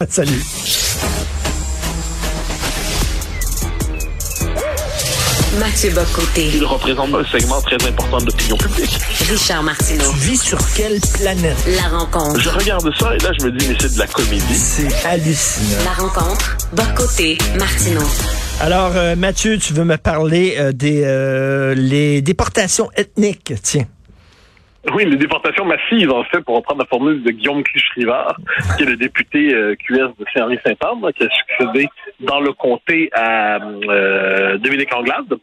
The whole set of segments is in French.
Salut. Mathieu Bocoté. Il représente un segment très important de l'opinion publique. Richard Martineau. Tu vis sur quelle planète? La rencontre. Je regarde ça et là, je me dis, mais c'est de la comédie. C'est hallucinant. La rencontre. Bocoté. Martineau. Alors, euh, Mathieu, tu veux me parler euh, des euh, les déportations ethniques, tiens. Oui, les déportations massives, en fait, pour reprendre la formule de Guillaume Clich-Rivard, qui est le député euh, QS de Saint-Henri-Saint-Anne, qui a succédé dans le comté à euh, Dominique Anglade.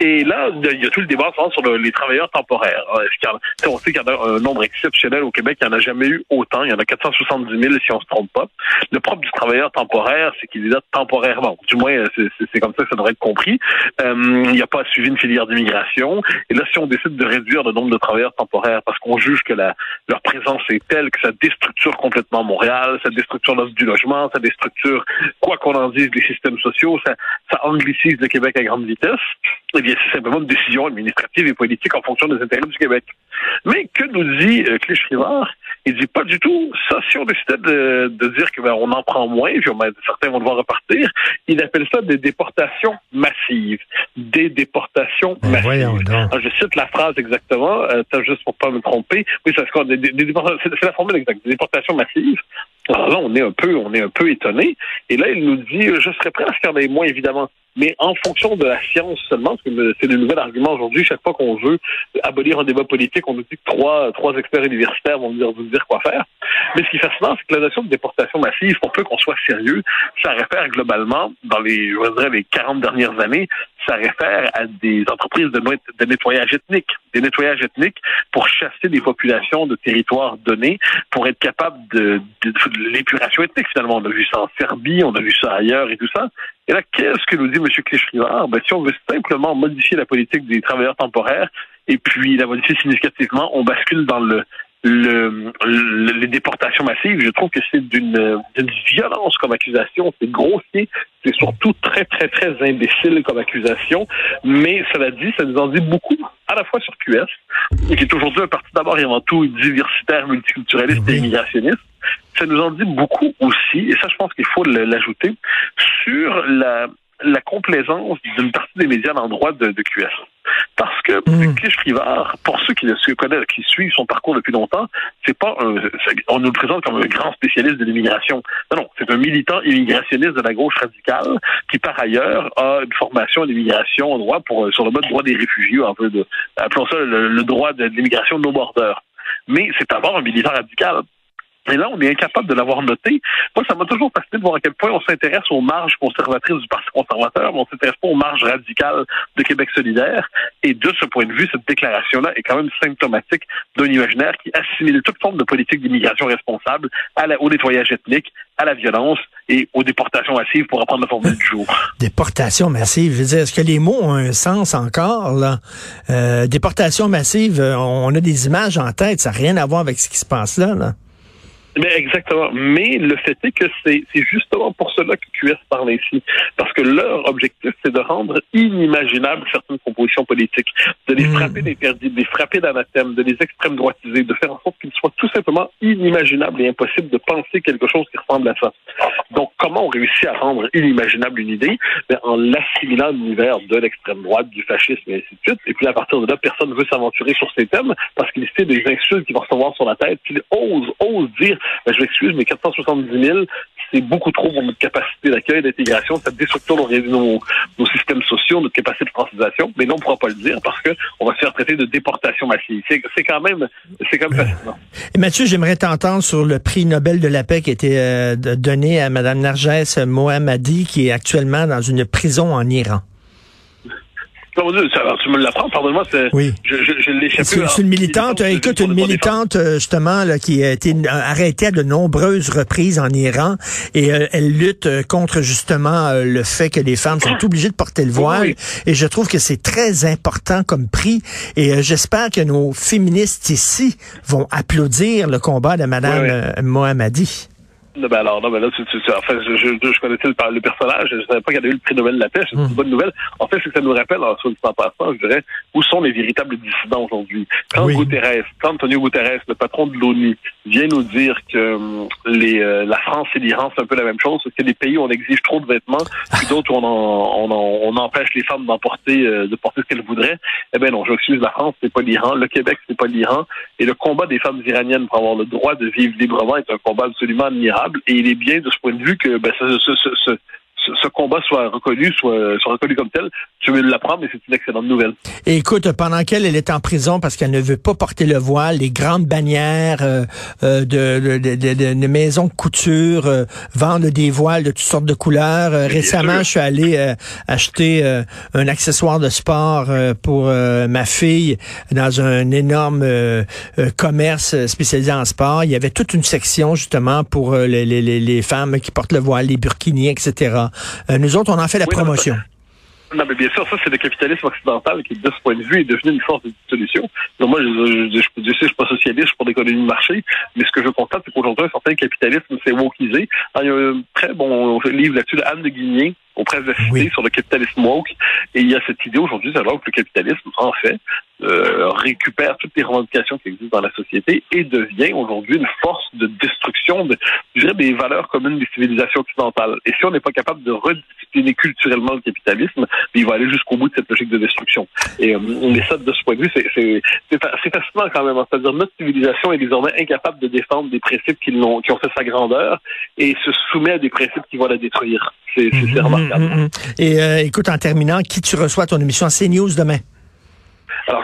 Et là, il y a tout le débat sur le- les travailleurs temporaires. Euh, est-ce qu'il y en a- On sait qu'il y en a un nombre exceptionnel au Québec, il n'y en a jamais eu autant. Il y en a 470 000 si on se trompe pas. Le propre du travailleur temporaire, c'est qu'il est là temporairement. Du moins, c'est comme ça que ça devrait être compris. Euh, il n'y a pas suivi une filière d'immigration. Et là, si on décide de réduire le nombre de travailleurs temporaires parce qu'on juge que la, leur présence est telle que ça déstructure complètement Montréal, ça déstructure l'offre du logement, ça déstructure, quoi qu'on en dise, les systèmes sociaux, ça, ça anglicise le Québec à grande vitesse, eh bien, c'est simplement une décision administrative et politique en fonction des intérêts du Québec. Mais que nous dit euh, Clich-Rivard? Il dit pas du tout. Ça, si on décidait de, de dire que ben, on en prend moins, puis on- ben, certains vont devoir repartir, il appelle ça des déportations massives. Des déportations Ben, massives. Alors, je cite la phrase exactement, euh, t'as juste pour pas me tromper. Oui, des, des, des c'est la formule exacte, des déportations massives. Alors là, on est un peu, on est un peu étonné. Et là, il nous dit, euh, je serais prêt à ce qu'il y moins, évidemment. Mais en fonction de la science seulement, parce que c'est le nouvel argument aujourd'hui, chaque fois qu'on veut abolir un débat politique, on nous dit que trois, trois experts universitaires vont nous dire, nous dire quoi faire. Mais ce qui est fascinant, c'est que la notion de déportation massive, pour peu qu'on soit sérieux, ça réfère globalement, dans les, je dirais, les 40 dernières années, ça réfère à des entreprises de nettoyage ethnique. Des nettoyages ethniques pour chasser des populations de territoires donnés, pour être capable de, l'épuration ethnique, finalement. On a vu ça en Serbie, on a vu ça ailleurs et tout ça. Et là, qu'est-ce que nous dit M. Clich-Rivard? Ben, si on veut simplement modifier la politique des travailleurs temporaires et puis la modifier significativement, on bascule dans le, le, le- les déportations massives. Je trouve que c'est d'une violence comme accusation. C'est grossier. C'est surtout très, très, très imbécile comme accusation. Mais cela dit, ça nous en dit beaucoup, à la fois sur QS, qui est aujourd'hui un parti d'abord et avant tout diversitaire, multiculturaliste et immigrationniste. Ça nous en dit beaucoup aussi, et ça, je pense qu'il faut l'ajouter, sur la, la complaisance d'une partie des médias à l'endroit de, de QS. Parce que Mm. Rivard, pour ceux qui le su- connaissent, qui suivent son parcours depuis longtemps, c'est pas un, on nous le présente comme un grand spécialiste de l'immigration. Non, non, c'est un militant immigrationniste de la gauche radicale qui, par ailleurs, a une formation en immigration en droit pour, sur le mode droit des réfugiés, un peu de, appelons ça le, le droit de, de l'immigration de nos bordeurs. Mais c'est d'abord un militant radical. Et là, on est incapable de l'avoir noté. Moi, ça m'a toujours fasciné de voir à quel point on s'intéresse aux marges conservatrices du Parti conservateur, mais on s'intéresse pas aux marges radicales de Québec solidaire. Et de ce point de vue, cette déclaration-là est quand même symptomatique d'un imaginaire qui assimile toute forme de politique d'immigration responsable à au nettoyage ethnique, à la violence et aux déportations massives pour reprendre la formule du jour. Déportation massive, je veux dire, est-ce que les mots ont un sens encore, là? Euh, déportation massive, euh, on a des images en tête, ça n'a rien à voir avec ce qui se passe là, là. Mais exactement. Mais le fait est que c'est c'est justement pour cela que QS parle ainsi. Parce que leur objectif, c'est de rendre inimaginables certaines compositions politiques, de les Mm. frapper d'interdits, de les frapper d'anathèmes, de les extrême droitiser, de faire en sorte qu'il soit tout simplement inimaginable et impossible de penser quelque chose qui ressemble à ça. Donc, comment on réussit à rendre inimaginable une idée? Ben, en l'assimilant à l'univers de l'extrême droite, du fascisme et ainsi de suite. Et puis, à partir de là, personne ne veut s'aventurer sur ces thèmes parce qu'il sait des insultes qu'il va recevoir sur la tête. Puis, il ose, ose dire, ben, je m'excuse, mais 470 000, c'est beaucoup trop pour notre capacité d'accueil, d'intégration. Ça déstructure nos, nos, nos systèmes sociaux, notre capacité de francisation. Mais non, on ne pourra pas le dire parce que on va se faire traiter de déportation massive. C'est quand même, c'est quand même fascinant. Et Mathieu, j'aimerais t'entendre sur le prix Nobel de la paix qui a été euh, donné à Mme Narges Mohammadi, qui est actuellement dans une prison en Iran. Non, mon Dieu, ça- alors, tu me l'apprends, pardonne-moi, c'est- Oui. je, je, je l'ai échappé. C'est une militante, euh, écoute, une militante justement là, qui a été arrêtée à de nombreuses reprises en Iran et euh, elle lutte euh, contre justement euh, le fait que les femmes sont obligées de porter le voile. Oui. Et je trouve que c'est très important comme prix. Et euh, j'espère que nos féministes ici vont applaudir le combat de Madame Oui, Mohammadi. Ben alors, non, ben là, tu, tu, tu- enfin, je, je, je connaissais le, le personnage, je savais pas qu'il y avait eu le prix Nobel de la paix, c'est une Mm. bonne nouvelle. En fait, c'est que ça nous rappelle, en soit en passant, je dirais, où sont les véritables dissidents aujourd'hui. Quand Oui. Guterres, quand Antonio Guterres, le patron de l'ONU, vient nous dire que hum, les, euh, la France et l'Iran, c'est un peu la même chose, parce que des pays où on exige trop de vêtements, puis d'autres où on, en, on, en- on empêche les femmes d'en porter, euh, de porter ce qu'elles voudraient, eh ben non, j'excuse la France, c'est pas l'Iran, le Québec, c'est pas l'Iran, et le combat des femmes iraniennes pour avoir le droit de vivre librement est un combat absolument admirable, et il est bien de ce point de vue que ben, ce, ce, combat soit reconnu, soit, soit reconnu comme tel. Tu veux l'apprendre, mais c'est une excellente nouvelle. Et écoute, pendant qu'elle elle est en prison parce qu'elle ne veut pas porter le voile, les grandes bannières euh, euh, de, de, de, maisons de couture euh, vendent des voiles de toutes sortes de couleurs. Récemment, je suis allé acheter un accessoire de sport pour ma fille dans un énorme commerce spécialisé en sport. Il y avait toute une section justement pour les, les, les- les femmes qui portent le voile, les burkinis, etc. Euh, nous autres, on en fait la Oui, promotion. Non, mais bien sûr, ça, c'est le capitalisme occidental qui, de ce point de vue, est devenu une force de solution. Donc, moi, je, je, je, je, suis pas socialiste, je suis pour l'économie de marché, mais ce que je constate, c'est qu'aujourd'hui, un certain capitalisme s'est wokisé. Il y a un très bon livre là-dessus de Anne de Guigné, aux presses de la Cité, Oui. sur le capitalisme woke. Et il y a cette idée aujourd'hui, alors que le capitalisme, en fait, euh, récupère toutes les revendications qui existent dans la société et devient aujourd'hui une force de destruction de, je dirais, des valeurs communes des civilisations occidentales. Et si on n'est pas capable de rediscipliner culturellement le capitalisme, il va aller jusqu'au bout de cette logique de destruction. Et euh, mais ça, de ce point de vue, c'est c'est- c'est fa- c'est fascinant quand même. hein. C'est-à-dire notre civilisation est désormais incapable de défendre des principes qui, l'ont- qui ont fait sa grandeur et se soumet à des principes qui vont la détruire. C'est c'est- remarquable. mhm, mhm. Et euh, écoute, en terminant, qui tu reçois à ton émission? CNews demain?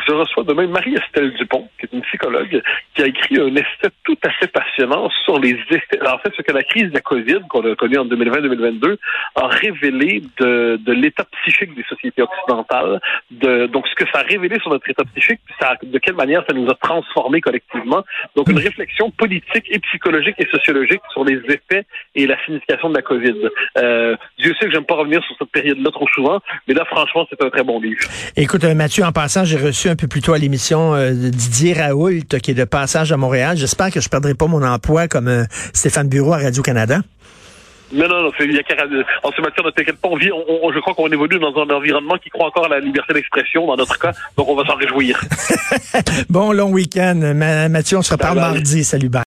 Je reçois demain Marie-Estelle Dupont, qui est une psychologue, qui a écrit un essai tout à fait passionnant sur les effets, en fait, ce que la crise de la COVID, qu'on a connue en 2020-2022, a révélé de, de l'état psychique des sociétés occidentales, de, donc ce que ça a révélé sur notre état psychique, ça, de quelle manière ça nous a transformés collectivement. Donc, une réflexion politique et psychologique et sociologique sur les effets et la signification de la COVID. Euh, Dieu sait que j'aime pas revenir sur cette période-là trop souvent, mais là, franchement, c'est un très bon livre. Écoute, euh, Mathieu, en passant, j'ai reçu un peu plus tôt à l'émission euh, Didier Raoult, qui est de passage à Montréal. J'espère que je perdrai pas mon emploi comme euh, Stéphane Bureau à Radio-Canada. Non, non, non, c'est, il y a qu'à- en ce matière, ne t'inquiète pas, on vit, on- on- je crois qu'on évolue dans un environnement qui croit encore à la liberté d'expression, dans notre cas, donc on va s'en réjouir. Bon long week-end. Ma- Mathieu, on se reparle mardi. Salut, bye.